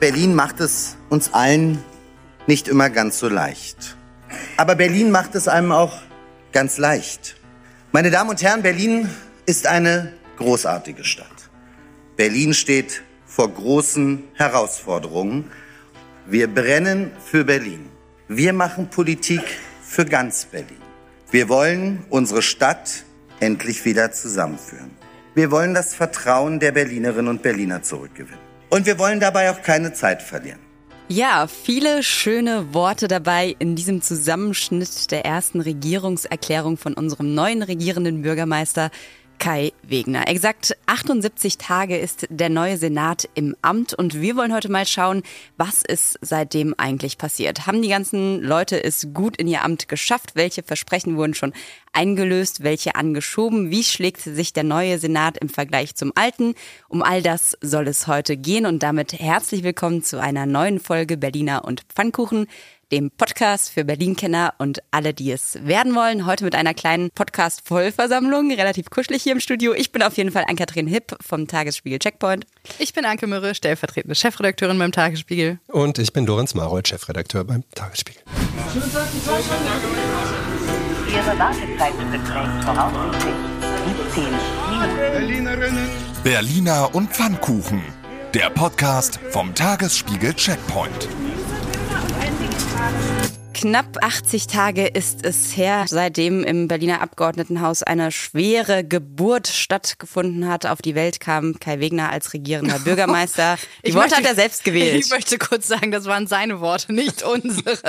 Berlin macht es uns allen nicht immer ganz so leicht. Aber Berlin macht es einem auch ganz leicht. Meine Damen und Herren, Berlin ist eine großartige Stadt. Berlin steht vor großen Herausforderungen. Wir brennen für Berlin. Wir machen Politik für ganz Berlin. Wir wollen unsere Stadt endlich wieder zusammenführen. Wir wollen das Vertrauen der Berlinerinnen und Berliner zurückgewinnen. Und wir wollen dabei auch keine Zeit verlieren. Ja, viele schöne Worte dabei in diesem Zusammenschnitt der ersten Regierungserklärung von unserem neuen regierenden Bürgermeister Kai Wegner. Exakt 78 Tage ist der neue Senat im Amt und wir wollen heute mal schauen, was ist seitdem eigentlich passiert. Haben die ganzen Leute es gut in ihr Amt geschafft? Welche Versprechen wurden schon eingelöst? Welche angeschoben? Wie schlägt sich der neue Senat im Vergleich zum alten? Um all das soll es heute gehen und damit herzlich willkommen zu einer neuen Folge Berliner und Pfannkuchen dem Podcast für Berlin-Kenner und alle, die es werden wollen. Heute mit einer kleinen Podcast-Vollversammlung, relativ kuschelig hier im Studio. Ich bin auf jeden Fall Ann-Kathrin Hipp vom Tagesspiegel Checkpoint. Ich bin Anke Mürre, stellvertretende Chefredakteurin beim Tagesspiegel. Und ich bin Lorenz Marold, Chefredakteur beim Tagesspiegel. Ihre Wartezeit beträgt voraussichtlich 17 Minuten. Berliner und Pfannkuchen. Der Podcast vom Tagesspiegel Checkpoint. Knapp 80 Tage ist es her, seitdem im Berliner Abgeordnetenhaus eine schwere Geburt stattgefunden hat. Auf die Welt kam Kai Wegner als regierender Bürgermeister. Die Ich Worte möchte- hat er selbst gewählt. Ich möchte kurz sagen, das waren seine Worte, nicht unsere.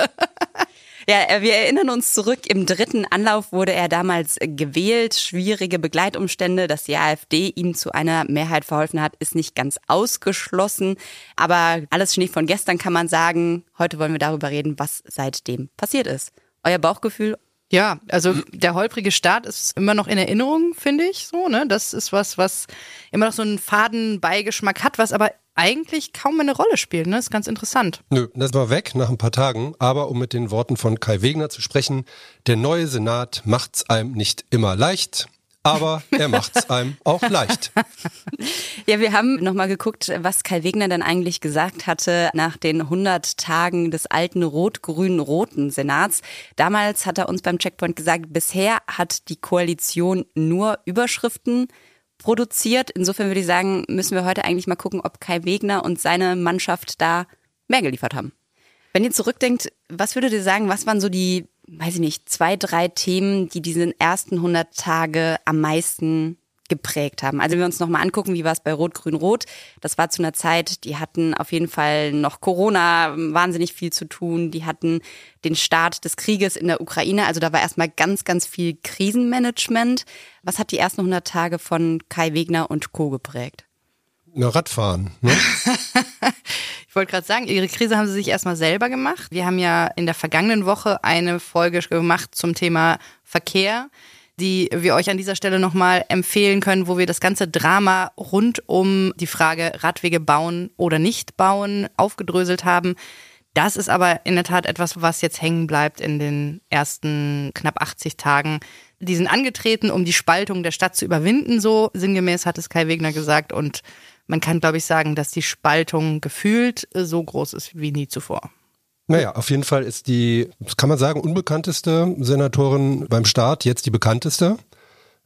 Ja, äh, wir erinnern uns zurück. Im dritten Anlauf wurde er damals gewählt. Schwierige Begleitumstände, dass die AfD ihm zu einer Mehrheit verholfen hat, ist nicht ganz ausgeschlossen. Aber alles Schnee von gestern kann man sagen. Heute wollen wir darüber reden, was seitdem passiert ist. Euer Bauchgefühl? Ja, also der holprige Start ist immer noch in Erinnerung, finde ich so. Ne? Das ist was, was immer noch so einen faden Beigeschmack hat, was aber eigentlich kaum eine Rolle spielt. Ne? Das ist ganz interessant. Nö, das war weg nach ein paar Tagen. Aber um mit den Worten von Kai Wegner zu sprechen, der neue Senat macht's einem nicht immer leicht, aber er macht's einem auch leicht. Ja, wir haben nochmal geguckt, was Kai Wegner dann eigentlich gesagt hatte nach den 100 Tagen des alten rot-grün-roten Senats. Damals hat er uns beim Checkpoint gesagt, bisher hat die Koalition nur Überschriften produziert. Insofern würde ich sagen, müssen wir heute eigentlich mal gucken, ob Kai Wegner und seine Mannschaft da mehr geliefert haben. Wenn ihr zurückdenkt, was würdet ihr sagen, was waren so die, weiß ich nicht, zwei, drei Themen, die diesen ersten 100 Tage am meisten geprägt haben. Also wenn wir uns nochmal angucken, wie war es bei Rot, Grün, Rot, das war zu einer Zeit, die hatten auf jeden Fall noch Corona, wahnsinnig viel zu tun, die hatten den Start des Krieges in der Ukraine, also da war erstmal ganz, ganz viel Krisenmanagement. Was hat die ersten 100 Tage von Kai Wegner und Co. geprägt? Na, Radfahren. Ne? Ich wollte gerade sagen, ihre Krise haben sie sich erstmal selber gemacht. Wir haben ja in der vergangenen Woche eine Folge gemacht zum Thema Verkehr, die wir euch an dieser Stelle nochmal empfehlen können, wo wir das ganze Drama rund um die Frage Radwege bauen oder nicht bauen aufgedröselt haben. Das ist aber in der Tat etwas, was jetzt hängen bleibt in den ersten knapp 80 Tagen. Die sind angetreten, um die Spaltung der Stadt zu überwinden, so sinngemäß hat es Kai Wegner gesagt. Und man kann, glaube ich, sagen, dass die Spaltung gefühlt so groß ist wie nie zuvor. Naja, auf jeden Fall ist die, das kann man sagen, unbekannteste Senatorin beim Staat jetzt die bekannteste.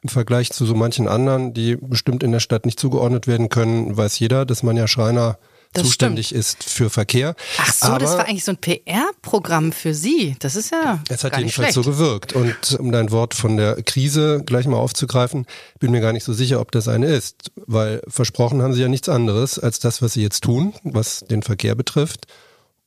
Im Vergleich zu so manchen anderen, die bestimmt in der Stadt nicht zugeordnet werden können, weiß jeder, dass Manja Schreiner Das zuständig ist für Verkehr. Ach so, Aber das war eigentlich so ein PR-Programm für Sie. Das ist ja Es hat jedenfalls schlecht. so gewirkt. Und um dein Wort von der Krise gleich mal aufzugreifen, bin mir gar nicht so sicher, ob das eine ist. Weil versprochen haben sie ja nichts anderes als das, was sie jetzt tun, was den Verkehr betrifft.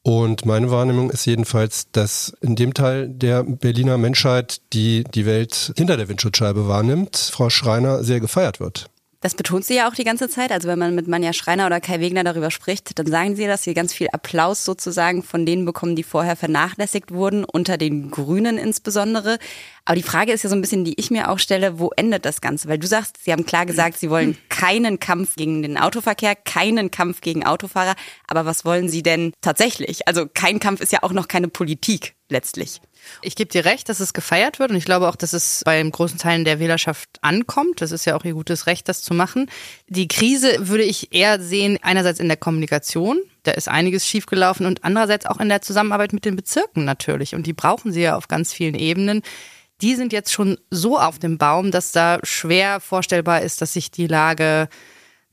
Und meine Wahrnehmung ist jedenfalls, dass in dem Teil der Berliner Menschheit, die die Welt hinter der Windschutzscheibe wahrnimmt, Frau Schreiner sehr gefeiert wird. Das betont sie ja auch die ganze Zeit. Also wenn man mit Manja Schreiner oder Kai Wegner darüber spricht, dann sagen sie, dass sie ganz viel Applaus sozusagen von denen bekommen, die vorher vernachlässigt wurden, unter den Grünen insbesondere. Aber die Frage ist ja so ein bisschen, die ich mir auch stelle, wo endet das Ganze? Weil du sagst, Sie haben klar gesagt, Sie wollen keinen Kampf gegen den Autoverkehr, keinen Kampf gegen Autofahrer. Aber was wollen Sie denn tatsächlich? Also kein Kampf ist ja auch noch keine Politik letztlich. Ich gebe dir recht, dass es gefeiert wird und ich glaube auch, dass es bei großen Teilen der Wählerschaft ankommt. Das ist ja auch ihr gutes Recht, das zu machen. Die Krise würde ich eher sehen, einerseits in der Kommunikation. Da ist einiges schiefgelaufen und andererseits auch in der Zusammenarbeit mit den Bezirken natürlich. Und die brauchen sie ja auf ganz vielen Ebenen. Die sind jetzt schon so auf dem Baum, dass da schwer vorstellbar ist, dass sich die Lage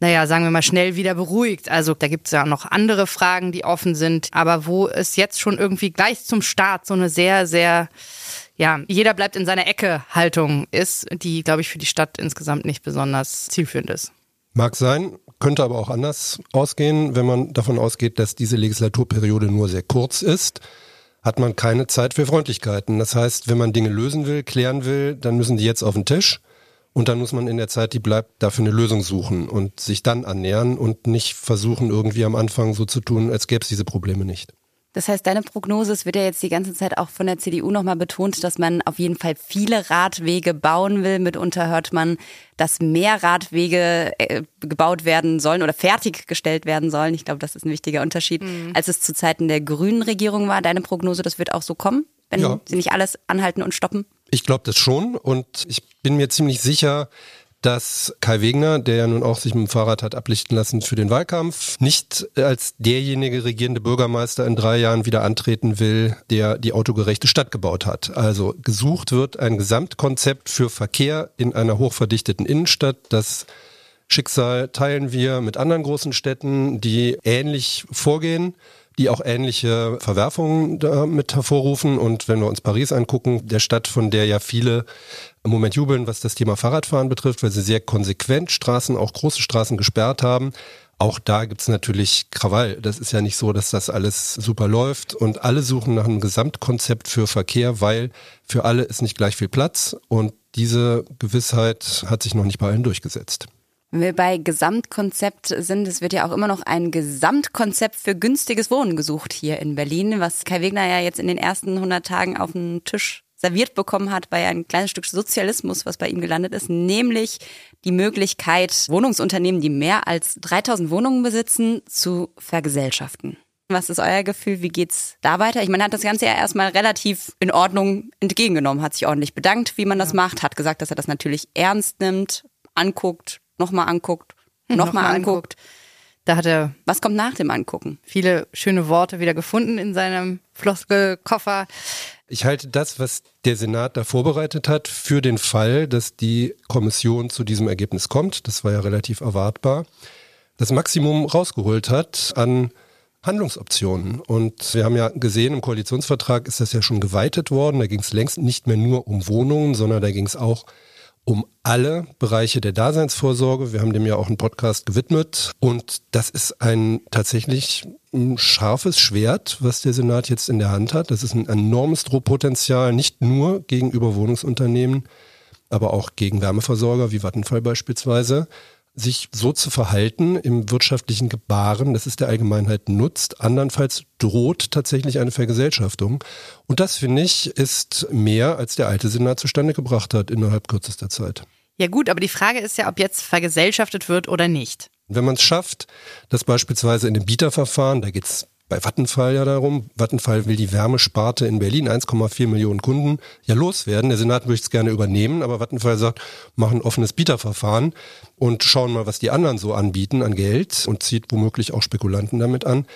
naja, sagen wir mal, schnell wieder beruhigt. Also da gibt es ja noch andere Fragen, die offen sind, aber wo es jetzt schon irgendwie gleich zum Start so eine sehr, sehr, ja, jeder bleibt in seiner Ecke Haltung ist, die, glaube ich, für die Stadt insgesamt nicht besonders zielführend ist. Mag sein, könnte aber auch anders ausgehen, wenn man davon ausgeht, dass diese Legislaturperiode nur sehr kurz ist hat man keine Zeit für Freundlichkeiten. Das heißt, wenn man Dinge lösen will, klären will, dann müssen die jetzt auf den Tisch. Und dann muss man in der Zeit, die bleibt, dafür eine Lösung suchen und sich dann annähern und nicht versuchen, irgendwie am Anfang so zu tun, als gäbe es diese Probleme nicht. Das heißt, deine Prognose, es wird ja jetzt die ganze Zeit auch von der CDU nochmal betont, dass man auf jeden Fall viele Radwege bauen will. Mitunter hört man, dass mehr Radwege äh, gebaut werden sollen oder fertiggestellt werden sollen. Ich glaube, das ist ein wichtiger Unterschied, mhm. als es zu Zeiten der grünen Regierung war. Deine Prognose, das wird auch so kommen, wenn ja. sie nicht alles anhalten und stoppen? Ich glaube das schon und ich bin mir ziemlich sicher, dass Kai Wegner, der ja nun auch sich mit dem Fahrrad hat ablichten lassen für den Wahlkampf, nicht als derjenige regierende Bürgermeister in drei Jahren wieder antreten will, der die autogerechte Stadt gebaut hat. Also gesucht wird ein Gesamtkonzept für Verkehr in einer hochverdichteten Innenstadt, das Schicksal teilen wir mit anderen großen Städten, die ähnlich vorgehen die auch ähnliche Verwerfungen damit hervorrufen. Und wenn wir uns Paris angucken, der Stadt, von der ja viele im Moment jubeln, was das Thema Fahrradfahren betrifft, weil sie sehr konsequent Straßen, auch große Straßen gesperrt haben. Auch da gibt's natürlich Krawall. Das ist ja nicht so, dass das alles super läuft. Und alle suchen nach einem Gesamtkonzept für Verkehr, weil für alle ist nicht gleich viel Platz. Und diese Gewissheit hat sich noch nicht bei allen durchgesetzt. Wenn wir bei Gesamtkonzept sind, es wird ja auch immer noch ein Gesamtkonzept für günstiges Wohnen gesucht hier in Berlin, was Kai Wegner ja jetzt in den ersten 100 Tagen auf den Tisch serviert bekommen hat bei ein kleines Stück Sozialismus, was bei ihm gelandet ist, nämlich die Möglichkeit, Wohnungsunternehmen, die mehr als 3000 Wohnungen besitzen, zu vergesellschaften. Was ist euer Gefühl? Wie geht's da weiter? Ich meine, er hat das Ganze ja erstmal relativ in Ordnung entgegengenommen, hat sich ordentlich bedankt, wie man das macht, hat gesagt, dass er das natürlich ernst nimmt, anguckt, nochmal anguckt, nochmal noch anguckt. Da hat er. Was kommt nach dem Angucken? Viele schöne Worte wieder gefunden in seinem Floskelkoffer. Ich halte das, was der Senat da vorbereitet hat, für den Fall, dass die Kommission zu diesem Ergebnis kommt. Das war ja relativ erwartbar. Das Maximum rausgeholt hat an Handlungsoptionen. Und wir haben ja gesehen, im Koalitionsvertrag ist das ja schon geweitet worden. Da ging es längst nicht mehr nur um Wohnungen, sondern da ging es auch um alle Bereiche der Daseinsvorsorge. Wir haben dem ja auch einen Podcast gewidmet. Und das ist ein tatsächlich ein scharfes Schwert, was der Senat jetzt in der Hand hat. Das ist ein enormes Drohpotenzial, nicht nur gegenüber Wohnungsunternehmen, aber auch gegen Wärmeversorger wie Vattenfall beispielsweise sich so zu verhalten im wirtschaftlichen Gebaren, dass es der Allgemeinheit nutzt. Andernfalls droht tatsächlich eine Vergesellschaftung. Und das, finde ich, ist mehr, als der alte Senat zustande gebracht hat innerhalb kürzester Zeit. Ja gut, aber die Frage ist ja, ob jetzt vergesellschaftet wird oder nicht. Wenn man es schafft, dass beispielsweise in dem Bieterverfahren, da geht es bei Vattenfall ja darum. Vattenfall will die Wärmesparte in Berlin, 1,4 Millionen Kunden, ja loswerden. Der Senat möchte es gerne übernehmen, aber Vattenfall sagt, machen offenes Bieterverfahren und schauen mal, was die anderen so anbieten an Geld und zieht womöglich auch Spekulanten damit an.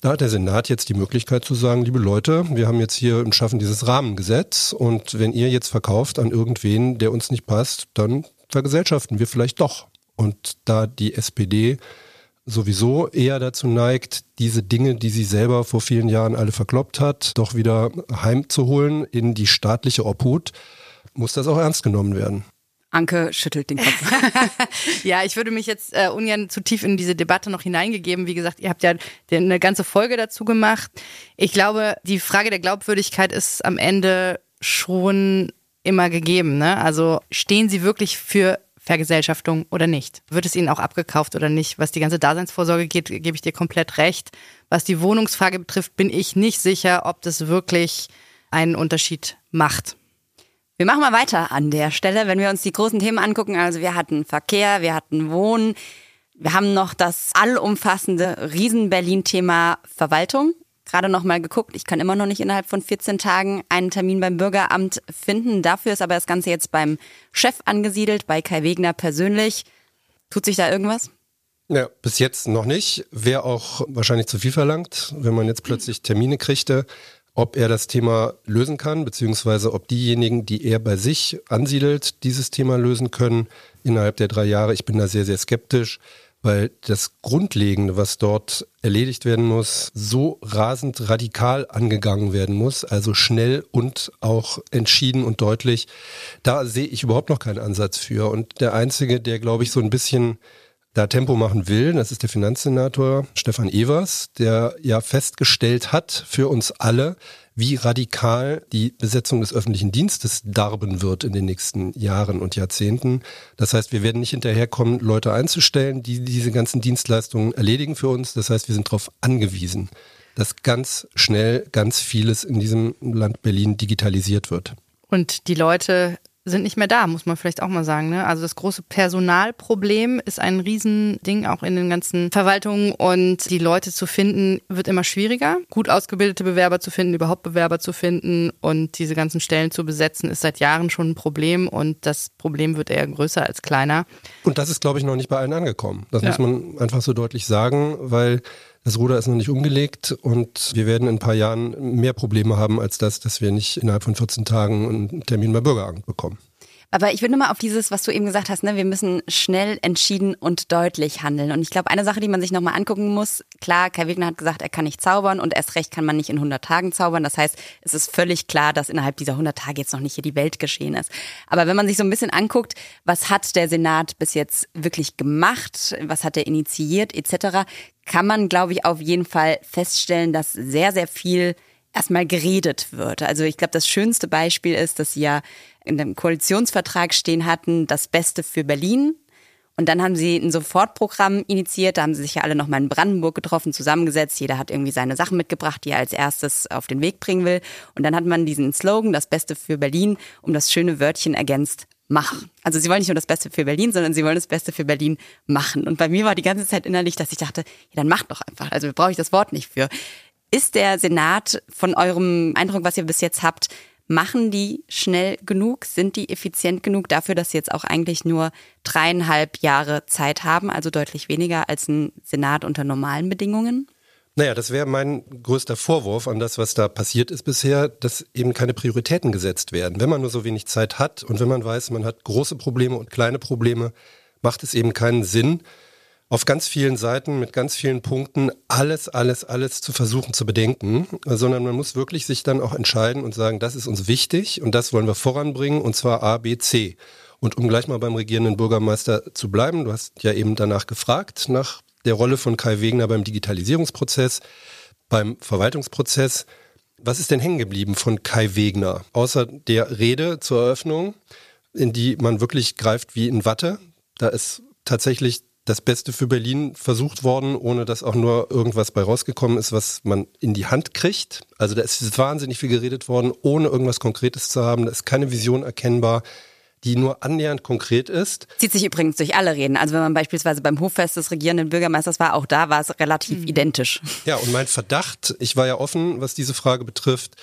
Da hat der Senat jetzt die Möglichkeit zu sagen, liebe Leute, wir haben jetzt hier und schaffen dieses Rahmengesetz und wenn ihr jetzt verkauft an irgendwen, der uns nicht passt, dann vergesellschaften wir vielleicht doch. Und da die SPD sowieso eher dazu neigt, diese Dinge, die sie selber vor vielen Jahren alle verkloppt hat, doch wieder heimzuholen in die staatliche Obhut, muss das auch ernst genommen werden. Anke schüttelt den Kopf. ja, ich würde mich jetzt äh, ungern zu tief in diese Debatte noch hineingegeben. Wie gesagt, ihr habt ja eine ganze Folge dazu gemacht. Ich glaube, die Frage der Glaubwürdigkeit ist am Ende schon immer gegeben. Ne? Also stehen sie wirklich für Vergesellschaftung oder nicht? Wird es ihnen auch abgekauft oder nicht? Was die ganze Daseinsvorsorge geht, gebe ich dir komplett recht. Was die Wohnungsfrage betrifft, bin ich nicht sicher, ob das wirklich einen Unterschied macht. Wir machen mal weiter an der Stelle, wenn wir uns die großen Themen angucken. Also wir hatten Verkehr, wir hatten Wohnen, wir haben noch das allumfassende Riesen-Berlin-Thema Verwaltung. Gerade noch mal geguckt, ich kann immer noch nicht innerhalb von 14 Tagen einen Termin beim Bürgeramt finden. Dafür ist aber das Ganze jetzt beim Chef angesiedelt, bei Kai Wegner persönlich. Tut sich da irgendwas? Ja, bis jetzt noch nicht. Wäre auch wahrscheinlich zu viel verlangt, wenn man jetzt plötzlich Termine kriegte ob er das Thema lösen kann, beziehungsweise ob diejenigen, die er bei sich ansiedelt, dieses Thema lösen können innerhalb der drei Jahre. Ich bin da sehr, sehr skeptisch, weil das Grundlegende, was dort erledigt werden muss, so rasend radikal angegangen werden muss, also schnell und auch entschieden und deutlich. Da sehe ich überhaupt noch keinen Ansatz für. Und der Einzige, der, glaube ich, so ein bisschen da Tempo machen will. Das ist der Finanzsenator Stefan Evers, der ja festgestellt hat für uns alle, wie radikal die Besetzung des öffentlichen Dienstes darben wird in den nächsten Jahren und Jahrzehnten. Das heißt, wir werden nicht hinterherkommen, Leute einzustellen, die diese ganzen Dienstleistungen erledigen für uns. Das heißt, wir sind darauf angewiesen, dass ganz schnell ganz vieles in diesem Land Berlin digitalisiert wird. Und die Leute sind nicht mehr da, muss man vielleicht auch mal sagen. Ne? Also das große Personalproblem ist ein Riesending auch in den ganzen Verwaltungen und die Leute zu finden wird immer schwieriger. Gut ausgebildete Bewerber zu finden, überhaupt Bewerber zu finden und diese ganzen Stellen zu besetzen, ist seit Jahren schon ein Problem und das Problem wird eher größer als kleiner. Und das ist, glaube ich, noch nicht bei allen angekommen. Das ja. muss man einfach so deutlich sagen, weil das Ruder ist noch nicht umgelegt und wir werden in ein paar Jahren mehr Probleme haben als das, dass wir nicht innerhalb von 14 Tagen einen Termin beim Bürgeramt bekommen. Aber ich würde mal auf dieses, was du eben gesagt hast, ne, wir müssen schnell, entschieden und deutlich handeln. Und ich glaube, eine Sache, die man sich nochmal angucken muss, klar, Kai Wegner hat gesagt, er kann nicht zaubern und erst recht kann man nicht in 100 Tagen zaubern. Das heißt, es ist völlig klar, dass innerhalb dieser 100 Tage jetzt noch nicht hier die Welt geschehen ist. Aber wenn man sich so ein bisschen anguckt, was hat der Senat bis jetzt wirklich gemacht, was hat er initiiert etc., kann man, glaube ich, auf jeden Fall feststellen, dass sehr, sehr viel erstmal geredet wird. Also ich glaube, das schönste Beispiel ist, dass sie ja in dem Koalitionsvertrag stehen hatten, das Beste für Berlin. Und dann haben sie ein Sofortprogramm initiiert, da haben sie sich ja alle nochmal in Brandenburg getroffen, zusammengesetzt. Jeder hat irgendwie seine Sachen mitgebracht, die er als erstes auf den Weg bringen will. Und dann hat man diesen Slogan, das Beste für Berlin, um das schöne Wörtchen ergänzt, machen. Also sie wollen nicht nur das Beste für Berlin, sondern sie wollen das Beste für Berlin machen. Und bei mir war die ganze Zeit innerlich, dass ich dachte, ja, dann macht doch einfach. Also brauche ich das Wort nicht für. Ist der Senat von eurem Eindruck, was ihr bis jetzt habt, machen die schnell genug? Sind die effizient genug dafür, dass sie jetzt auch eigentlich nur dreieinhalb Jahre Zeit haben, also deutlich weniger als ein Senat unter normalen Bedingungen? Naja, das wäre mein größter Vorwurf an das, was da passiert ist bisher, dass eben keine Prioritäten gesetzt werden. Wenn man nur so wenig Zeit hat und wenn man weiß, man hat große Probleme und kleine Probleme, macht es eben keinen Sinn, auf ganz vielen Seiten mit ganz vielen Punkten alles, alles, alles zu versuchen zu bedenken, sondern man muss wirklich sich dann auch entscheiden und sagen, das ist uns wichtig und das wollen wir voranbringen und zwar A, B, C. Und um gleich mal beim regierenden Bürgermeister zu bleiben, du hast ja eben danach gefragt, nach der Rolle von Kai Wegner beim Digitalisierungsprozess, beim Verwaltungsprozess. Was ist denn hängen geblieben von Kai Wegner? Außer der Rede zur Eröffnung, in die man wirklich greift wie in Watte. Da ist tatsächlich das Beste für Berlin versucht worden, ohne dass auch nur irgendwas bei rausgekommen ist, was man in die Hand kriegt. Also da ist wahnsinnig viel geredet worden, ohne irgendwas Konkretes zu haben. Da ist keine Vision erkennbar die nur annähernd konkret ist. Zieht sich übrigens durch alle Reden. Also wenn man beispielsweise beim Hoffest des regierenden Bürgermeisters war, auch da war es relativ mhm. identisch. Ja, und mein Verdacht, ich war ja offen, was diese Frage betrifft,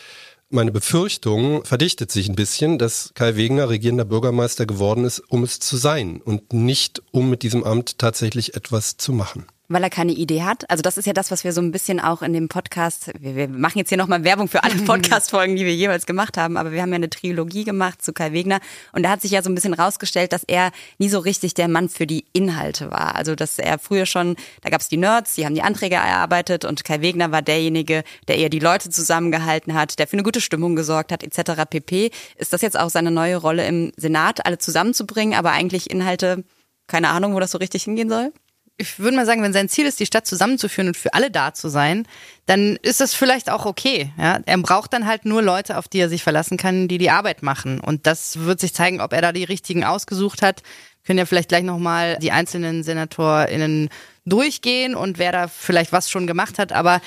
meine Befürchtung verdichtet sich ein bisschen, dass Kai Wegener regierender Bürgermeister geworden ist, um es zu sein und nicht um mit diesem Amt tatsächlich etwas zu machen weil er keine Idee hat. Also das ist ja das, was wir so ein bisschen auch in dem Podcast, wir, wir machen jetzt hier nochmal Werbung für alle Podcast-Folgen, die wir jeweils gemacht haben, aber wir haben ja eine Trilogie gemacht zu Kai Wegner und da hat sich ja so ein bisschen rausgestellt, dass er nie so richtig der Mann für die Inhalte war. Also dass er früher schon, da gab es die Nerds, die haben die Anträge erarbeitet und Kai Wegner war derjenige, der eher die Leute zusammengehalten hat, der für eine gute Stimmung gesorgt hat, etc. pp. Ist das jetzt auch seine neue Rolle im Senat, alle zusammenzubringen, aber eigentlich Inhalte, keine Ahnung, wo das so richtig hingehen soll? Ich würde mal sagen, wenn sein Ziel ist, die Stadt zusammenzuführen und für alle da zu sein, dann ist das vielleicht auch okay. Ja? Er braucht dann halt nur Leute, auf die er sich verlassen kann, die die Arbeit machen. Und das wird sich zeigen, ob er da die richtigen ausgesucht hat. Können ja vielleicht gleich nochmal die einzelnen SenatorInnen durchgehen und wer da vielleicht was schon gemacht hat. Aber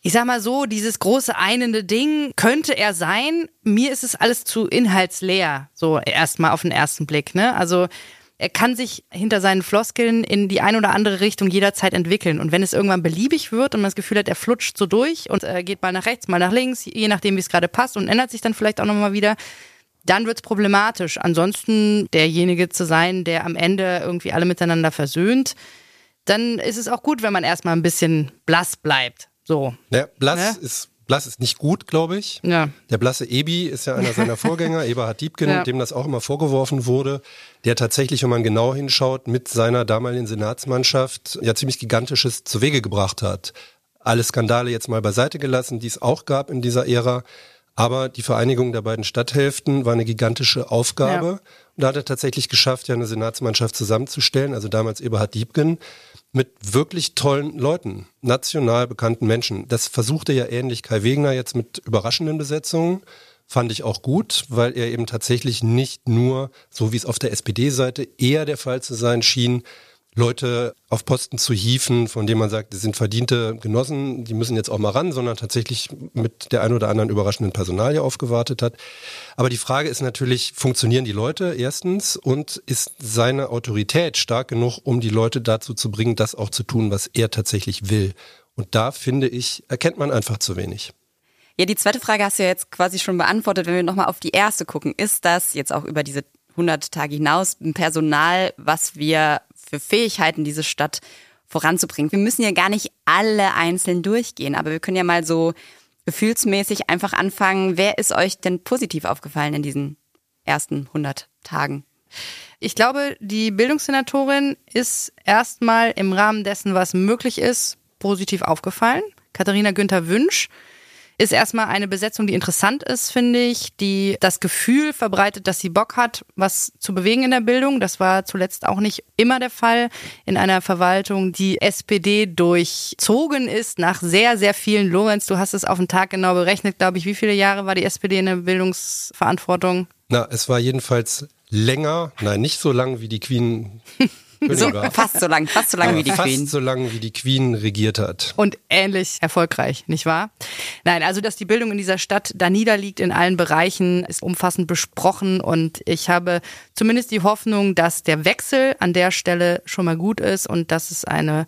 ich sag mal so, dieses große einende Ding könnte er sein. Mir ist es alles zu inhaltsleer, so erstmal auf den ersten Blick. Ne? Also er kann sich hinter seinen Floskeln in die eine oder andere Richtung jederzeit entwickeln. Und wenn es irgendwann beliebig wird und man das Gefühl hat, er flutscht so durch und äh, geht mal nach rechts, mal nach links, je nachdem, wie es gerade passt und ändert sich dann vielleicht auch nochmal wieder, dann wird's problematisch. Ansonsten derjenige zu sein, der am Ende irgendwie alle miteinander versöhnt, dann ist es auch gut, wenn man erstmal ein bisschen blass bleibt. So. Ja, blass Ne? ist Blass ist nicht gut, glaube ich. Ja. Der blasse Ebi ist ja einer seiner Vorgänger, Eberhard Diebken, Ja. dem das auch immer vorgeworfen wurde, der tatsächlich, wenn man genau hinschaut, mit seiner damaligen Senatsmannschaft ja ziemlich gigantisches zu Wege gebracht hat. Alle Skandale jetzt mal beiseite gelassen, die es auch gab in dieser Ära. Aber die Vereinigung der beiden Stadthälften war eine gigantische Aufgabe. Ja. Und da hat er tatsächlich geschafft, ja eine Senatsmannschaft zusammenzustellen, also damals Eberhard Diebken, mit wirklich tollen Leuten, national bekannten Menschen. Das versuchte ja ähnlich Kai Wegner jetzt mit überraschenden Besetzungen. Fand ich auch gut, weil er eben tatsächlich nicht nur, so wie es auf der SPD-Seite eher der Fall zu sein schien, Leute auf Posten zu hieven, von denen man sagt, die sind verdiente Genossen, die müssen jetzt auch mal ran, sondern tatsächlich mit der ein oder anderen überraschenden Personalie aufgewartet hat. Aber die Frage ist natürlich, funktionieren die Leute erstens und ist seine Autorität stark genug, um die Leute dazu zu bringen, das auch zu tun, was er tatsächlich will? Und da finde ich, erkennt man einfach zu wenig. Ja, die zweite Frage hast du ja jetzt quasi schon beantwortet. Wenn wir nochmal auf die erste gucken, ist das jetzt auch über diese 100 Tage hinaus ein Personal, was wir für Fähigkeiten diese Stadt voranzubringen? Wir müssen ja gar nicht alle einzeln durchgehen, aber wir können ja mal so gefühlsmäßig einfach anfangen. Wer ist euch denn positiv aufgefallen in diesen ersten 100 Tagen? Ich glaube, die Bildungssenatorin ist erstmal im Rahmen dessen, was möglich ist, positiv aufgefallen. Katharina Günther Wünsch ist erstmal eine Besetzung, die interessant ist, finde ich, die das Gefühl verbreitet, dass sie Bock hat, was zu bewegen in der Bildung. Das war zuletzt auch nicht immer der Fall in einer Verwaltung, die SPD durchzogen ist nach sehr, sehr vielen Lorenz. Du hast es auf den Tag genau berechnet, glaube ich. Wie viele Jahre war die SPD in der Bildungsverantwortung? Na, es war jedenfalls länger, nein, nicht so lang wie die Queen So, fast so lang, fast so lang Aber wie die fast Queen. so lang wie die Queen regiert hat. und ähnlich erfolgreich, nicht wahr? Nein, also dass die Bildung in dieser Stadt da niederliegt in allen Bereichen, ist umfassend besprochen und ich habe zumindest die Hoffnung, dass der Wechsel an der Stelle schon mal gut ist und dass es eine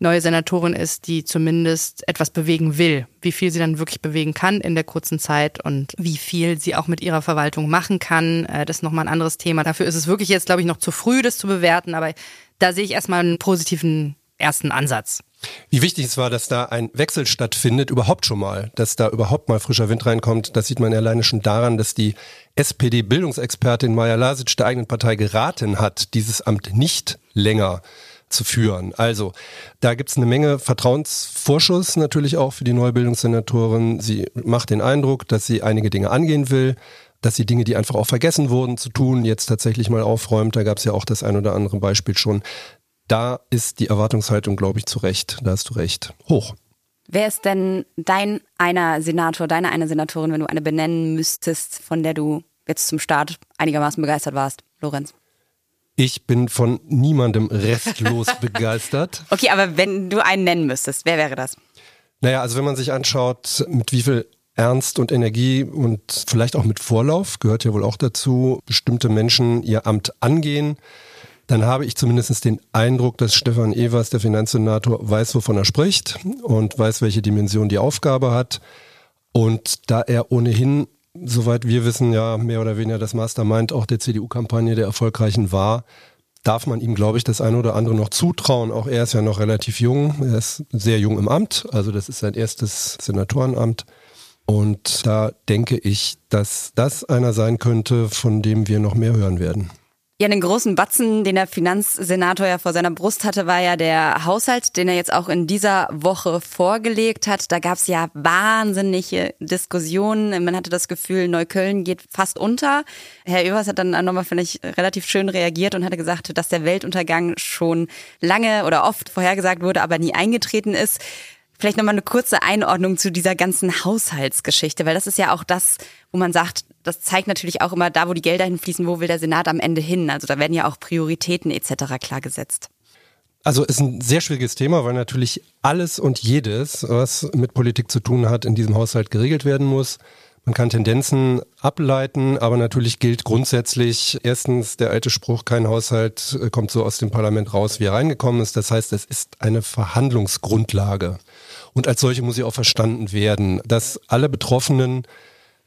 neue Senatorin ist, die zumindest etwas bewegen will. Wie viel sie dann wirklich bewegen kann in der kurzen Zeit und wie viel sie auch mit ihrer Verwaltung machen kann, äh, das ist nochmal ein anderes Thema. Dafür ist es wirklich jetzt, glaube ich, noch zu früh, das zu bewerten, aber da sehe ich erstmal einen positiven ersten Ansatz. Wie wichtig es war, dass da ein Wechsel stattfindet, überhaupt schon mal, dass da überhaupt mal frischer Wind reinkommt, das sieht man alleine schon daran, dass die SPD-Bildungsexpertin Maja Lasic der eigenen Partei geraten hat, dieses Amt nicht länger zu führen. Also, da gibt's eine Menge Vertrauensvorschuss natürlich auch für die neue Bildungssenatorin. Sie macht den Eindruck, dass sie einige Dinge angehen will, dass sie Dinge, die einfach auch vergessen wurden zu tun, jetzt tatsächlich mal aufräumt. Da gab's ja auch das ein oder andere Beispiel schon. Da ist die Erwartungshaltung, glaube ich, zu Recht, da hast du recht, hoch. Wer ist denn dein einer Senator, deine eine Senatorin, wenn du eine benennen müsstest, von der du jetzt zum Start einigermaßen begeistert warst, Lorenz? Ich bin von niemandem restlos begeistert. Okay, aber wenn du einen nennen müsstest, wer wäre das? Naja, also wenn man sich anschaut, mit wie viel Ernst und Energie und vielleicht auch mit Vorlauf, gehört ja wohl auch dazu, bestimmte Menschen ihr Amt angehen, dann habe ich zumindest den Eindruck, dass Stefan Evers, der Finanzsenator, weiß, wovon er spricht und weiß, welche Dimension die Aufgabe hat. Und da er ohnehin, soweit wir wissen, ja mehr oder weniger das Mastermind auch der CDU-Kampagne der erfolgreichen war, darf man ihm, glaube ich, das eine oder andere noch zutrauen. Auch er ist ja noch relativ jung. Er ist sehr jung im Amt. Also das ist sein erstes Senatorenamt. Und da denke ich, dass das einer sein könnte, von dem wir noch mehr hören werden. Ja, den großen Batzen, den der Finanzsenator ja vor seiner Brust hatte, war ja der Haushalt, den er jetzt auch in dieser Woche vorgelegt hat. Da gab es ja wahnsinnige Diskussionen. Man hatte das Gefühl, Neukölln geht fast unter. Herr Evers hat dann nochmal, finde ich, relativ schön reagiert und hatte gesagt, dass der Weltuntergang schon lange oder oft vorhergesagt wurde, aber nie eingetreten ist. Vielleicht nochmal eine kurze Einordnung zu dieser ganzen Haushaltsgeschichte, weil das ist ja auch das, wo man sagt, das zeigt natürlich auch immer da, wo die Gelder hinfließen, wo will der Senat am Ende hin. Also da werden ja auch Prioritäten etc. klar gesetzt. Also ist ein sehr schwieriges Thema, weil natürlich alles und jedes, was mit Politik zu tun hat, in diesem Haushalt geregelt werden muss. Man kann Tendenzen ableiten, aber natürlich gilt grundsätzlich erstens der alte Spruch, kein Haushalt äh, kommt so aus dem Parlament raus, wie er reingekommen ist. Das heißt, es ist eine Verhandlungsgrundlage. Und als solche muss sie auch verstanden werden, dass alle Betroffenen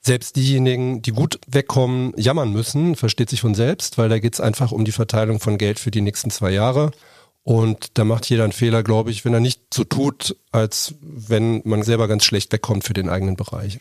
selbst diejenigen, die gut wegkommen, jammern müssen, versteht sich von selbst, weil da geht es einfach um die Verteilung von Geld für die nächsten zwei Jahre. Und da macht jeder einen Fehler, glaube ich, wenn er nicht so tut, als wenn man selber ganz schlecht wegkommt für den eigenen Bereich.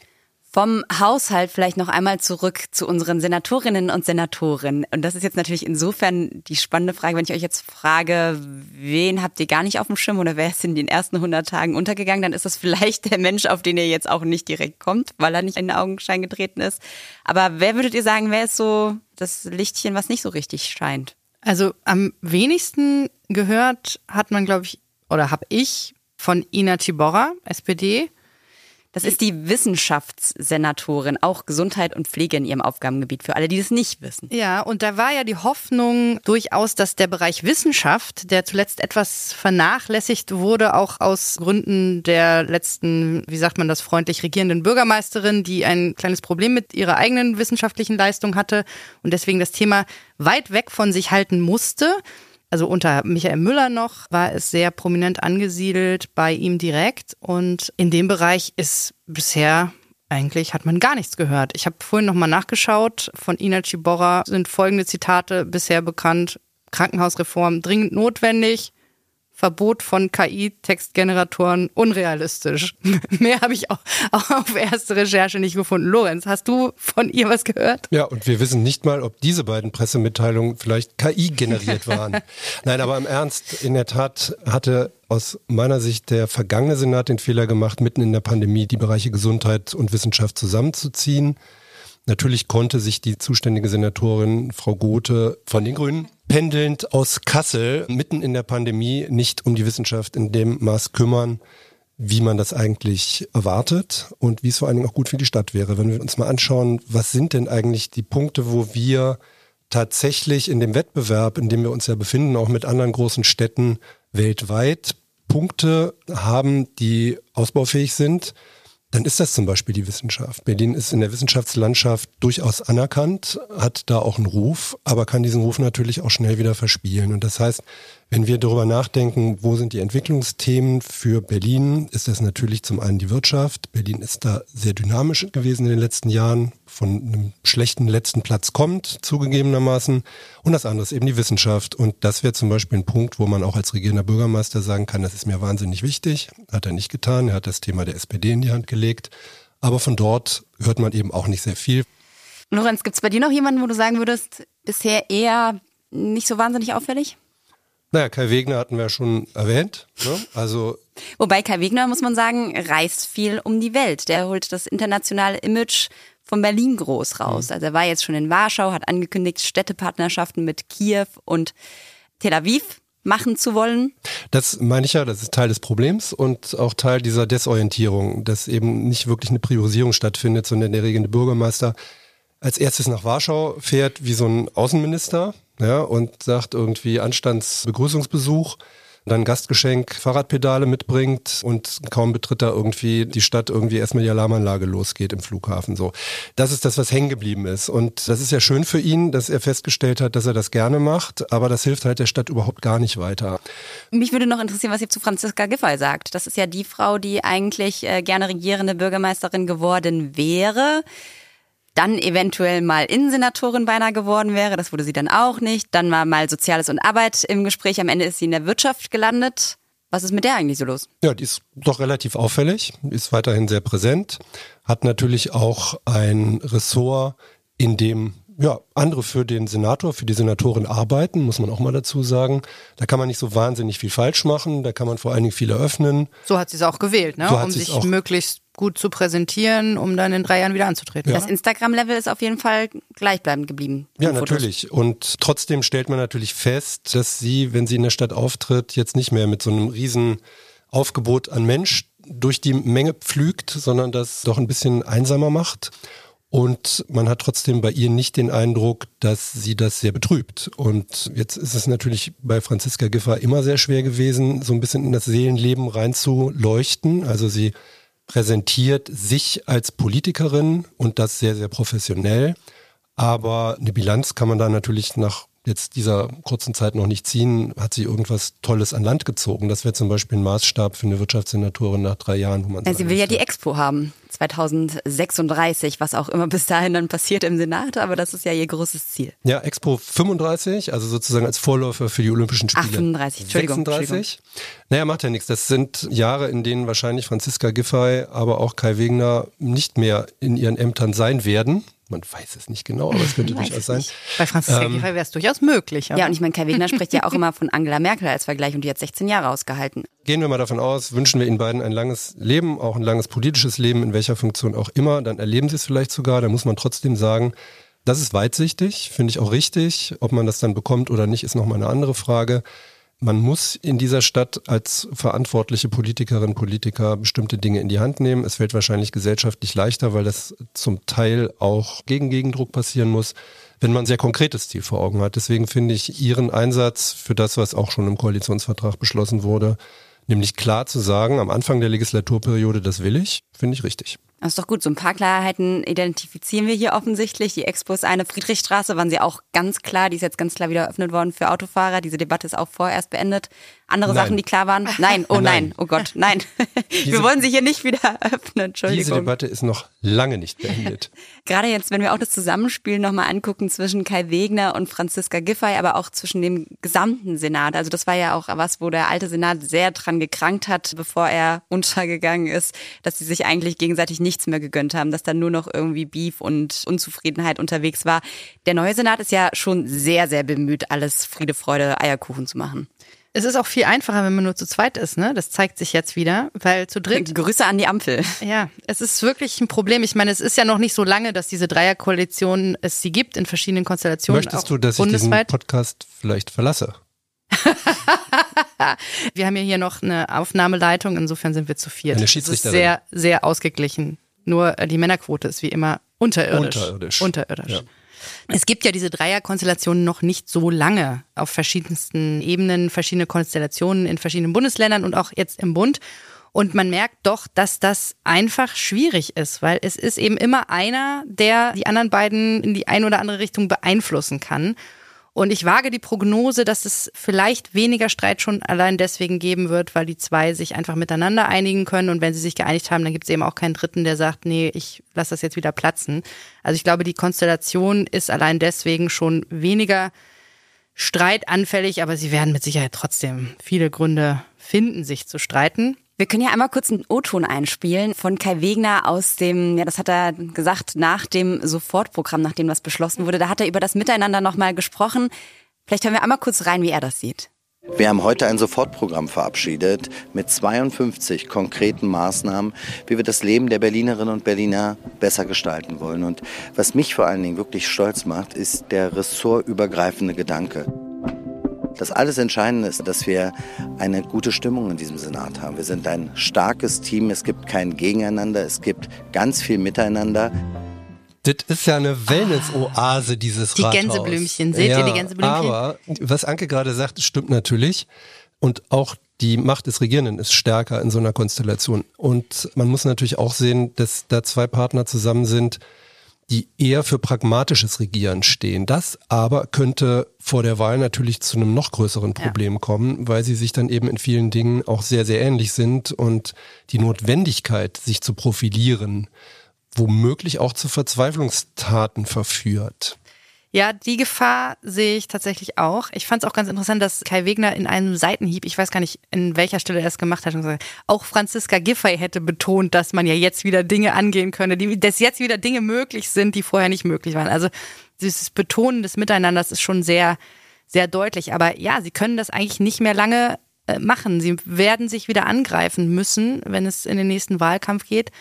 Vom Haushalt vielleicht noch einmal zurück zu unseren Senatorinnen und Senatoren. Und das ist jetzt natürlich insofern die spannende Frage, wenn ich euch jetzt frage, wen habt ihr gar nicht auf dem Schirm oder wer ist in den ersten 100 Tagen untergegangen, dann ist das vielleicht der Mensch, auf den ihr jetzt auch nicht direkt kommt, weil er nicht in den Augenschein getreten ist. Aber wer würdet ihr sagen, wer ist so das Lichtchen, was nicht so richtig scheint? Also am wenigsten gehört hat man, glaube ich, oder habe ich von Ina Tiborra, SPD. Das ist die Wissenschaftssenatorin, auch Gesundheit und Pflege in ihrem Aufgabengebiet, für alle, die das nicht wissen. Ja, und da war ja die Hoffnung durchaus, dass der Bereich Wissenschaft, der zuletzt etwas vernachlässigt wurde, auch aus Gründen der letzten, wie sagt man das, freundlich regierenden Bürgermeisterin, die ein kleines Problem mit ihrer eigenen wissenschaftlichen Leistung hatte und deswegen das Thema weit weg von sich halten musste also unter Michael Müller noch, war es sehr prominent angesiedelt bei ihm direkt. Und in dem Bereich ist bisher eigentlich hat man gar nichts gehört. Ich habe vorhin nochmal nachgeschaut. Von Ina Ciborra sind folgende Zitate bisher bekannt. Krankenhausreform dringend notwendig. Verbot von KI-Textgeneratoren unrealistisch. Mehr habe ich auch, auch auf erste Recherche nicht gefunden. Lorenz, hast du von ihr was gehört? Ja, und wir wissen nicht mal, ob diese beiden Pressemitteilungen vielleicht KI generiert waren. Nein, aber im Ernst, in der Tat hatte aus meiner Sicht der vergangene Senat den Fehler gemacht, mitten in der Pandemie die Bereiche Gesundheit und Wissenschaft zusammenzuziehen. Natürlich konnte sich die zuständige Senatorin Frau Gothe von den Grünen pendelnd aus Kassel mitten in der Pandemie nicht um die Wissenschaft in dem Maß kümmern, wie man das eigentlich erwartet und wie es vor allen Dingen auch gut für die Stadt wäre. Wenn wir uns mal anschauen, was sind denn eigentlich die Punkte, wo wir tatsächlich in dem Wettbewerb, in dem wir uns ja befinden, auch mit anderen großen Städten weltweit, Punkte haben, die ausbaufähig sind, dann ist das zum Beispiel die Wissenschaft. Berlin ist in der Wissenschaftslandschaft durchaus anerkannt, hat da auch einen Ruf, aber kann diesen Ruf natürlich auch schnell wieder verspielen. Und das heißt, wenn wir darüber nachdenken, wo sind die Entwicklungsthemen für Berlin, ist das natürlich zum einen die Wirtschaft. Berlin ist da sehr dynamisch gewesen in den letzten Jahren, von einem schlechten letzten Platz kommt, zugegebenermaßen. Und das andere ist eben die Wissenschaft. Und das wäre zum Beispiel ein Punkt, wo man auch als regierender Bürgermeister sagen kann, das ist mir wahnsinnig wichtig. Hat er nicht getan. Er hat das Thema der SPD in die Hand gelegt. Aber von dort hört man eben auch nicht sehr viel. Lorenz, gibt es bei dir noch jemanden, wo du sagen würdest, bisher eher nicht so wahnsinnig auffällig? Naja, Kai Wegner hatten wir ja schon erwähnt. Ne? Also Wobei Kai Wegner, muss man sagen, reist viel um die Welt. Der holt das internationale Image von Berlin groß raus. Also er war jetzt schon in Warschau, hat angekündigt, Städtepartnerschaften mit Kiew und Tel Aviv machen zu wollen. Das meine ich ja, das ist Teil des Problems und auch Teil dieser Desorientierung, dass eben nicht wirklich eine Priorisierung stattfindet, sondern der regende Bürgermeister als erstes nach Warschau fährt wie so ein Außenminister ja, und sagt irgendwie Anstandsbegrüßungsbesuch, dann Gastgeschenk, Fahrradpedale mitbringt und kaum betritt da irgendwie die Stadt irgendwie erstmal die Alarmanlage losgeht im Flughafen so. Das ist das, was hängen geblieben ist und das ist ja schön für ihn, dass er festgestellt hat, dass er das gerne macht, aber das hilft halt der Stadt überhaupt gar nicht weiter. Mich würde noch interessieren, was ihr zu Franziska Giffey sagt. Das ist ja die Frau, die eigentlich äh, gerne regierende Bürgermeisterin geworden wäre dann eventuell mal Innensenatorin beinahe geworden wäre. Das wurde sie dann auch nicht. Dann war mal Soziales und Arbeit im Gespräch. Am Ende ist sie in der Wirtschaft gelandet. Was ist mit der eigentlich so los? Ja, die ist doch relativ auffällig, ist weiterhin sehr präsent, hat natürlich auch ein Ressort, in dem ja, andere für den Senator, für die Senatorin arbeiten, muss man auch mal dazu sagen. Da kann man nicht so wahnsinnig viel falsch machen, da kann man vor allen Dingen viel eröffnen. So hat sie es auch gewählt, ne? So um sich auch- möglichst gut zu präsentieren, um dann in drei Jahren wieder anzutreten. Das Instagram-Level ist auf jeden Fall gleichbleibend geblieben. Ja, natürlich. Und trotzdem stellt man natürlich fest, dass sie, wenn sie in der Stadt auftritt, jetzt nicht mehr mit so einem riesen Aufgebot an Mensch durch die Menge pflügt, sondern das doch ein bisschen einsamer macht. Und man hat trotzdem bei ihr nicht den Eindruck, dass sie das sehr betrübt. Und jetzt ist es natürlich bei Franziska Giffey immer sehr schwer gewesen, so ein bisschen in das Seelenleben reinzuleuchten. Also sie präsentiert sich als Politikerin und das sehr, sehr professionell. Aber eine Bilanz kann man da natürlich nach jetzt dieser kurzen Zeit noch nicht ziehen, hat sie irgendwas Tolles an Land gezogen. Das wäre zum Beispiel ein Maßstab für eine Wirtschaftssenatorin nach drei Jahren, wo man. Ja, sie will ja die Expo haben, 2036, was auch immer bis dahin dann passiert im Senat, aber das ist ja ihr großes Ziel. Ja, Expo 35, also sozusagen als Vorläufer für die Olympischen Spiele. Ach, 35, Entschuldigung. 36. Naja, macht ja nichts. Das sind Jahre, in denen wahrscheinlich Franziska Giffey, aber auch Kai Wegner nicht mehr in ihren Ämtern sein werden. Man weiß es nicht genau, aber es könnte durchaus sein. Bei Franziska ähm, Giffey wäre es durchaus möglich. Ja, und ich meine, Kai Wegner spricht ja auch immer von Angela Merkel als Vergleich und die hat 16 Jahre ausgehalten. Gehen wir mal davon aus, wünschen wir Ihnen beiden ein langes Leben, auch ein langes politisches Leben, in welcher Funktion auch immer, dann erleben Sie es vielleicht sogar. Da muss man trotzdem sagen, das ist weitsichtig, finde ich auch richtig. Ob man das dann bekommt oder nicht, ist nochmal eine andere Frage man muss in dieser Stadt als verantwortliche Politikerin, Politiker bestimmte Dinge in die Hand nehmen. Es fällt wahrscheinlich gesellschaftlich leichter, weil das zum Teil auch gegen Gegendruck passieren muss, wenn man ein sehr konkretes Ziel vor Augen hat. Deswegen finde ich Ihren Einsatz für das, was auch schon im Koalitionsvertrag beschlossen wurde, nämlich klar zu sagen, am Anfang der Legislaturperiode, das will ich, finde ich richtig. Das ist doch gut. So ein paar Klarheiten identifizieren wir hier offensichtlich. Die Expo ist eine Friedrichstraße, waren sie auch ganz klar. Die ist jetzt ganz klar wieder eröffnet worden für Autofahrer. Diese Debatte ist auch vorerst beendet. Andere nein. Sachen, die klar waren? Nein, oh nein, nein. oh Gott, nein. Diese, wir wollen sie hier nicht wieder öffnen, Entschuldigung. Diese Debatte ist noch lange nicht beendet. Gerade jetzt, wenn wir auch das Zusammenspiel nochmal angucken zwischen Kai Wegner und Franziska Giffey, aber auch zwischen dem gesamten Senat. Also das war ja auch was, wo der alte Senat sehr dran gekrankt hat, bevor er untergegangen ist, dass sie sich eigentlich gegenseitig nichts mehr gegönnt haben, dass da nur noch irgendwie Beef und Unzufriedenheit unterwegs war. Der neue Senat ist ja schon sehr, sehr bemüht, alles Friede, Freude, Eierkuchen zu machen. Es ist auch viel einfacher, wenn man nur zu zweit ist, ne? Das zeigt sich jetzt wieder, weil zu dritt. Grüße an die Ampel. Ja, es ist wirklich ein Problem. Ich meine, es ist ja noch nicht so lange, dass diese Dreierkoalition es sie gibt in verschiedenen Konstellationen. Möchtest du, dass bundesweit. ich diesen Podcast vielleicht verlasse? wir haben ja hier noch eine Aufnahmeleitung, insofern sind wir zu viert. Eine Schiedsrichterin. sehr, sehr ausgeglichen. Nur äh, die Männerquote ist wie immer unterirdisch. Unterirdisch. Unterirdisch. Ja. Es gibt ja diese Dreierkonstellationen noch nicht so lange auf verschiedensten Ebenen, verschiedene Konstellationen in verschiedenen Bundesländern und auch jetzt im Bund. Und man merkt doch, dass das einfach schwierig ist, weil es ist eben immer einer, der die anderen beiden in die eine oder andere Richtung beeinflussen kann. Und ich wage die Prognose, dass es vielleicht weniger Streit schon allein deswegen geben wird, weil die zwei sich einfach miteinander einigen können. Und wenn sie sich geeinigt haben, dann gibt es eben auch keinen Dritten, der sagt, nee, ich lasse das jetzt wieder platzen. Also ich glaube, die Konstellation ist allein deswegen schon weniger streitanfällig, aber sie werden mit Sicherheit trotzdem viele Gründe finden, sich zu streiten. Wir können ja einmal kurz einen O-Ton einspielen von Kai Wegner aus dem, ja, das hat er gesagt, nach dem Sofortprogramm, nachdem das beschlossen wurde. Da hat er über das Miteinander nochmal gesprochen. Vielleicht hören wir einmal kurz rein, wie er das sieht. Wir haben heute ein Sofortprogramm verabschiedet mit 52 konkreten Maßnahmen, wie wir das Leben der Berlinerinnen und Berliner besser gestalten wollen. Und was mich vor allen Dingen wirklich stolz macht, ist der ressortübergreifende Gedanke. Das alles Entscheidende ist, dass wir eine gute Stimmung in diesem Senat haben. Wir sind ein starkes Team, es gibt kein Gegeneinander, es gibt ganz viel Miteinander. Das ist ja eine Wellness-Oase, dieses die Rathaus. Die Gänseblümchen, seht ja, ihr die Gänseblümchen? Aber was Anke gerade sagt, stimmt natürlich. Und auch die Macht des Regierenden ist stärker in so einer Konstellation. Und man muss natürlich auch sehen, dass da zwei Partner zusammen sind, die eher für pragmatisches Regieren stehen. Das aber könnte vor der Wahl natürlich zu einem noch größeren Problem ja. kommen, weil sie sich dann eben in vielen Dingen auch sehr, sehr ähnlich sind und die Notwendigkeit, sich zu profilieren, womöglich auch zu Verzweiflungstaten verführt. Ja, die Gefahr sehe ich tatsächlich auch. Ich fand es auch ganz interessant, dass Kai Wegner in einem Seitenhieb, ich weiß gar nicht, in welcher Stelle er es gemacht hat, auch Franziska Giffey hätte betont, dass man ja jetzt wieder Dinge angehen könne, die, dass jetzt wieder Dinge möglich sind, die vorher nicht möglich waren. Also dieses Betonen des Miteinanders ist schon sehr, sehr deutlich. Aber ja, sie können das eigentlich nicht mehr lange äh, machen. Sie werden sich wieder angreifen müssen, wenn es in den nächsten Wahlkampf geht.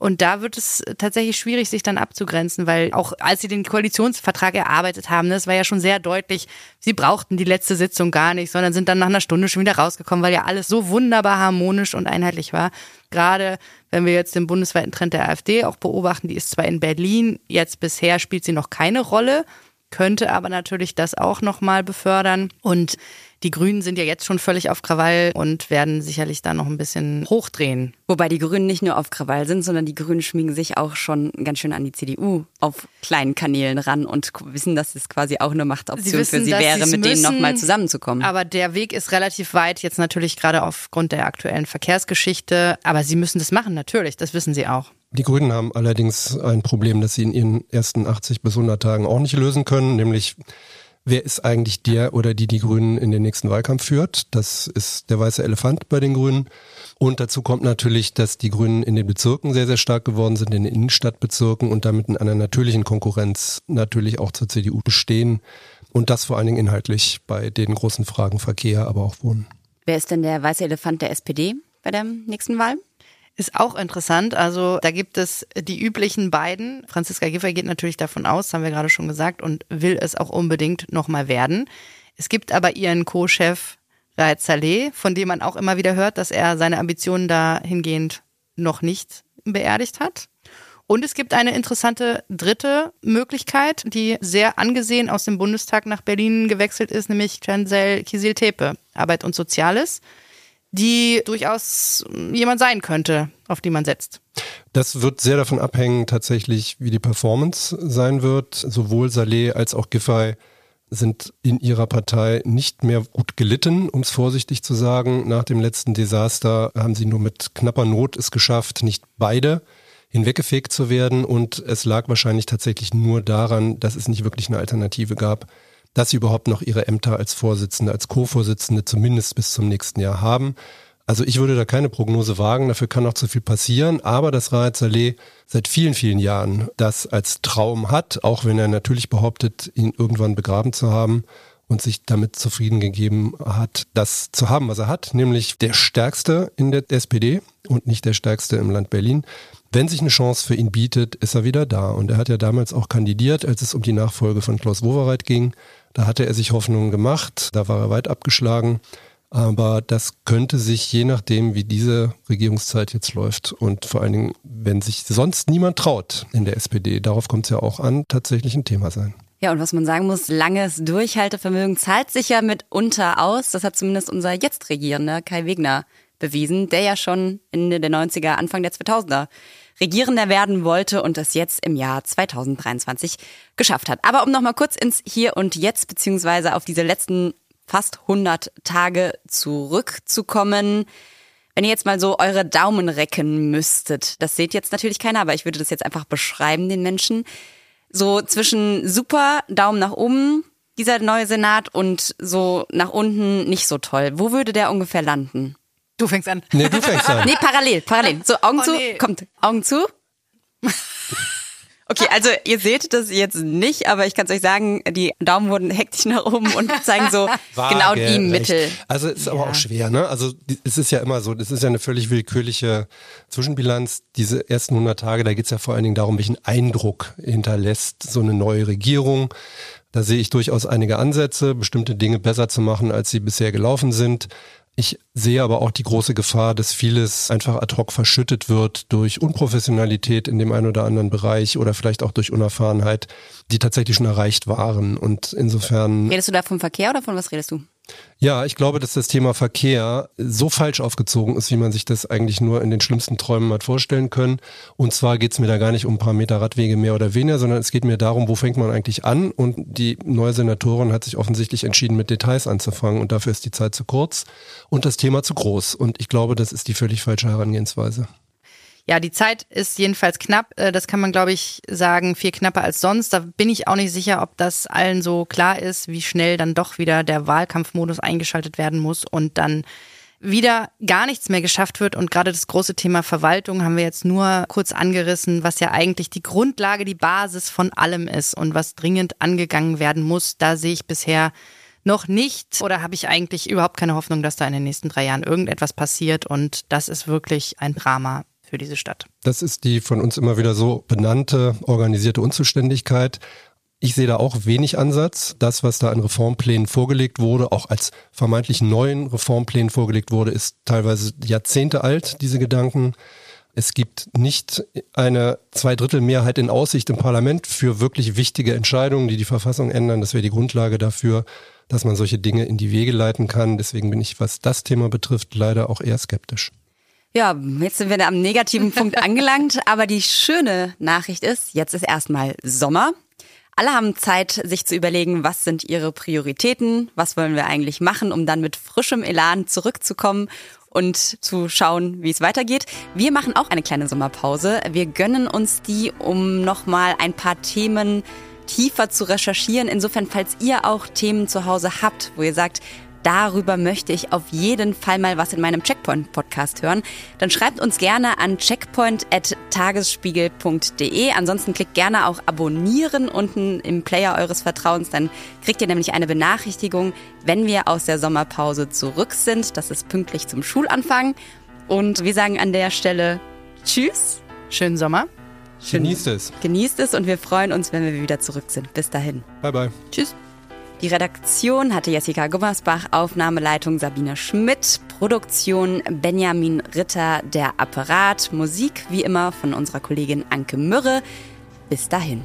Und da wird es tatsächlich schwierig, sich dann abzugrenzen, weil auch als sie den Koalitionsvertrag erarbeitet haben, das war ja schon sehr deutlich, sie brauchten die letzte Sitzung gar nicht, sondern sind dann nach einer Stunde schon wieder rausgekommen, weil ja alles so wunderbar harmonisch und einheitlich war. Gerade wenn wir jetzt den bundesweiten Trend der AfD auch beobachten, die ist zwar in Berlin, jetzt bisher spielt sie noch keine Rolle, könnte aber natürlich das auch nochmal befördern. Und die Grünen sind ja jetzt schon völlig auf Krawall und werden sicherlich da noch ein bisschen hochdrehen. Wobei die Grünen nicht nur auf Krawall sind, sondern die Grünen schmiegen sich auch schon ganz schön an die CDU auf kleinen Kanälen ran und wissen, dass es quasi auch eine Machtoption wissen, für sie wäre, mit denen müssen, nochmal zusammenzukommen. Aber der Weg ist relativ weit, jetzt natürlich gerade aufgrund der aktuellen Verkehrsgeschichte. Aber sie müssen das machen, natürlich, das wissen sie auch. Die Grünen haben allerdings ein Problem, das sie in ihren ersten 80 bis 100 Tagen auch nicht lösen können, nämlich wer ist eigentlich der oder die die Grünen in den nächsten Wahlkampf führt. Das ist der weiße Elefant bei den Grünen. Und dazu kommt natürlich, dass die Grünen in den Bezirken sehr, sehr stark geworden sind, in den Innenstadtbezirken und damit in einer natürlichen Konkurrenz natürlich auch zur CDU bestehen. Und das vor allen Dingen inhaltlich bei den großen Fragen Verkehr, aber auch Wohnen. Wer ist denn der weiße Elefant der SPD bei der nächsten Wahl? Ist auch interessant. Also da gibt es die üblichen beiden. Franziska Giffey geht natürlich davon aus, haben wir gerade schon gesagt, und will es auch unbedingt nochmal werden. Es gibt aber ihren Co-Chef Raed Saleh, von dem man auch immer wieder hört, dass er seine Ambitionen dahingehend noch nicht beerdigt hat. Und es gibt eine interessante dritte Möglichkeit, die sehr angesehen aus dem Bundestag nach Berlin gewechselt ist, nämlich Chancel Kisil-Tepe, Arbeit und Soziales die durchaus jemand sein könnte, auf die man setzt. Das wird sehr davon abhängen, tatsächlich, wie die Performance sein wird. Sowohl Saleh als auch Giffey sind in ihrer Partei nicht mehr gut gelitten, um es vorsichtig zu sagen. Nach dem letzten Desaster haben sie nur mit knapper Not es geschafft, nicht beide hinweggefegt zu werden. Und es lag wahrscheinlich tatsächlich nur daran, dass es nicht wirklich eine Alternative gab dass sie überhaupt noch ihre Ämter als Vorsitzende, als Co-Vorsitzende zumindest bis zum nächsten Jahr haben. Also ich würde da keine Prognose wagen, dafür kann noch zu viel passieren, aber dass Raed Saleh seit vielen, vielen Jahren das als Traum hat, auch wenn er natürlich behauptet, ihn irgendwann begraben zu haben und sich damit zufrieden gegeben hat, das zu haben, was er hat, nämlich der Stärkste in der SPD und nicht der Stärkste im Land Berlin. Wenn sich eine Chance für ihn bietet, ist er wieder da. Und er hat ja damals auch kandidiert, als es um die Nachfolge von Klaus Wowereit ging. Da hatte er sich Hoffnungen gemacht, da war er weit abgeschlagen. Aber das könnte sich je nachdem, wie diese Regierungszeit jetzt läuft und vor allen Dingen, wenn sich sonst niemand traut in der SPD, darauf kommt es ja auch an, tatsächlich ein Thema sein. Ja, und was man sagen muss, langes Durchhaltevermögen zahlt sich ja mitunter aus. Das hat zumindest unser jetzt Regierender Kai Wegner bewiesen, der ja schon Ende der 90er, Anfang der 2000er Regierender werden wollte und das jetzt im Jahr 2023 geschafft hat. Aber um nochmal kurz ins Hier und Jetzt beziehungsweise auf diese letzten fast 100 Tage zurückzukommen. Wenn ihr jetzt mal so eure Daumen recken müsstet, das seht jetzt natürlich keiner, aber ich würde das jetzt einfach beschreiben den Menschen. So zwischen super Daumen nach oben, dieser neue Senat und so nach unten nicht so toll. Wo würde der ungefähr landen? Du fängst an. Nee, du fängst an. Nee, parallel, parallel. So, Augen Oh, zu. nee. Kommt, Augen zu. Okay, also ihr seht das jetzt nicht, aber ich kann es euch sagen, die Daumen wurden hektisch nach oben und zeigen so genau die Waagerecht. Mittel. Also es ist aber auch schwer, ne? Also es ist ja immer so, das ist ja eine völlig willkürliche Zwischenbilanz. Diese ersten 100 Tage, da geht es ja vor allen Dingen darum, welchen Eindruck hinterlässt so eine neue Regierung. Da sehe ich durchaus einige Ansätze, bestimmte Dinge besser zu machen, als sie bisher gelaufen sind. Ich sehe aber auch die große Gefahr, dass vieles einfach ad hoc verschüttet wird durch Unprofessionalität in dem einen oder anderen Bereich oder vielleicht auch durch Unerfahrenheit, die tatsächlich schon erreicht waren. Und insofern Redest du da vom Verkehr oder von was redest du? Ja, ich glaube, dass das Thema Verkehr so falsch aufgezogen ist, wie man sich das eigentlich nur in den schlimmsten Träumen hat vorstellen können. Und zwar geht es mir da gar nicht um ein paar Meter Radwege mehr oder weniger, sondern es geht mir darum, wo fängt man eigentlich an? Und die neue Senatorin hat sich offensichtlich entschieden, mit Details anzufangen. Und dafür ist die Zeit zu kurz und das Thema zu groß. Und ich glaube, das ist die völlig falsche Herangehensweise. Ja, die Zeit ist jedenfalls knapp. Äh, Das kann man, glaube ich, sagen, viel knapper als sonst. Da bin ich auch nicht sicher, ob das allen so klar ist, wie schnell dann doch wieder der Wahlkampfmodus eingeschaltet werden muss und dann wieder gar nichts mehr geschafft wird. Und gerade das große Thema Verwaltung haben wir jetzt nur kurz angerissen, was ja eigentlich die Grundlage, die Basis von allem ist und was dringend angegangen werden muss. Da sehe ich bisher noch nicht oder habe ich eigentlich überhaupt keine Hoffnung, dass da in den nächsten drei Jahren irgendetwas passiert. Und das ist wirklich ein Drama für diese Stadt. Das ist die von uns immer wieder so benannte organisierte Unzuständigkeit. Ich sehe da auch wenig Ansatz. Das, was da an Reformplänen vorgelegt wurde, auch als vermeintlich neuen Reformplänen vorgelegt wurde, ist teilweise Jahrzehnte alt, diese Gedanken. Es gibt nicht eine Zweidrittelmehrheit in Aussicht im Parlament für wirklich wichtige Entscheidungen, die die Verfassung ändern. Das wäre die Grundlage dafür, dass man solche Dinge in die Wege leiten kann. Deswegen bin ich, was das Thema betrifft, leider auch eher skeptisch. Ja, jetzt sind wir am negativen Punkt angelangt, aber die schöne Nachricht ist, jetzt ist erstmal Sommer. Alle haben Zeit, sich zu überlegen, was sind ihre Prioritäten, was wollen wir eigentlich machen, um dann mit frischem Elan zurückzukommen und zu schauen, wie es weitergeht. Wir machen auch eine kleine Sommerpause. Wir gönnen uns die, um nochmal ein paar Themen tiefer zu recherchieren. Insofern, falls ihr auch Themen zu Hause habt, wo ihr sagt, darüber möchte ich auf jeden Fall mal was in meinem Checkpoint-Podcast hören, dann schreibt uns gerne an checkpoint.tagesspiegel.de. Ansonsten klickt gerne auch abonnieren unten im Player eures Vertrauens, dann kriegt ihr nämlich eine Benachrichtigung, wenn wir aus der Sommerpause zurück sind. Das ist pünktlich zum Schulanfang. Und wir sagen an der Stelle Tschüss. Schönen Sommer. Genießt es. Genießt es und wir freuen uns, wenn wir wieder zurück sind. Bis dahin. Bye bye. Tschüss. Die Redaktion hatte Jessica Gummersbach, Aufnahmeleitung Sabine Schmidt, Produktion Benjamin Ritter, der Apparat, Musik wie immer von unserer Kollegin Anke Mürre. Bis dahin.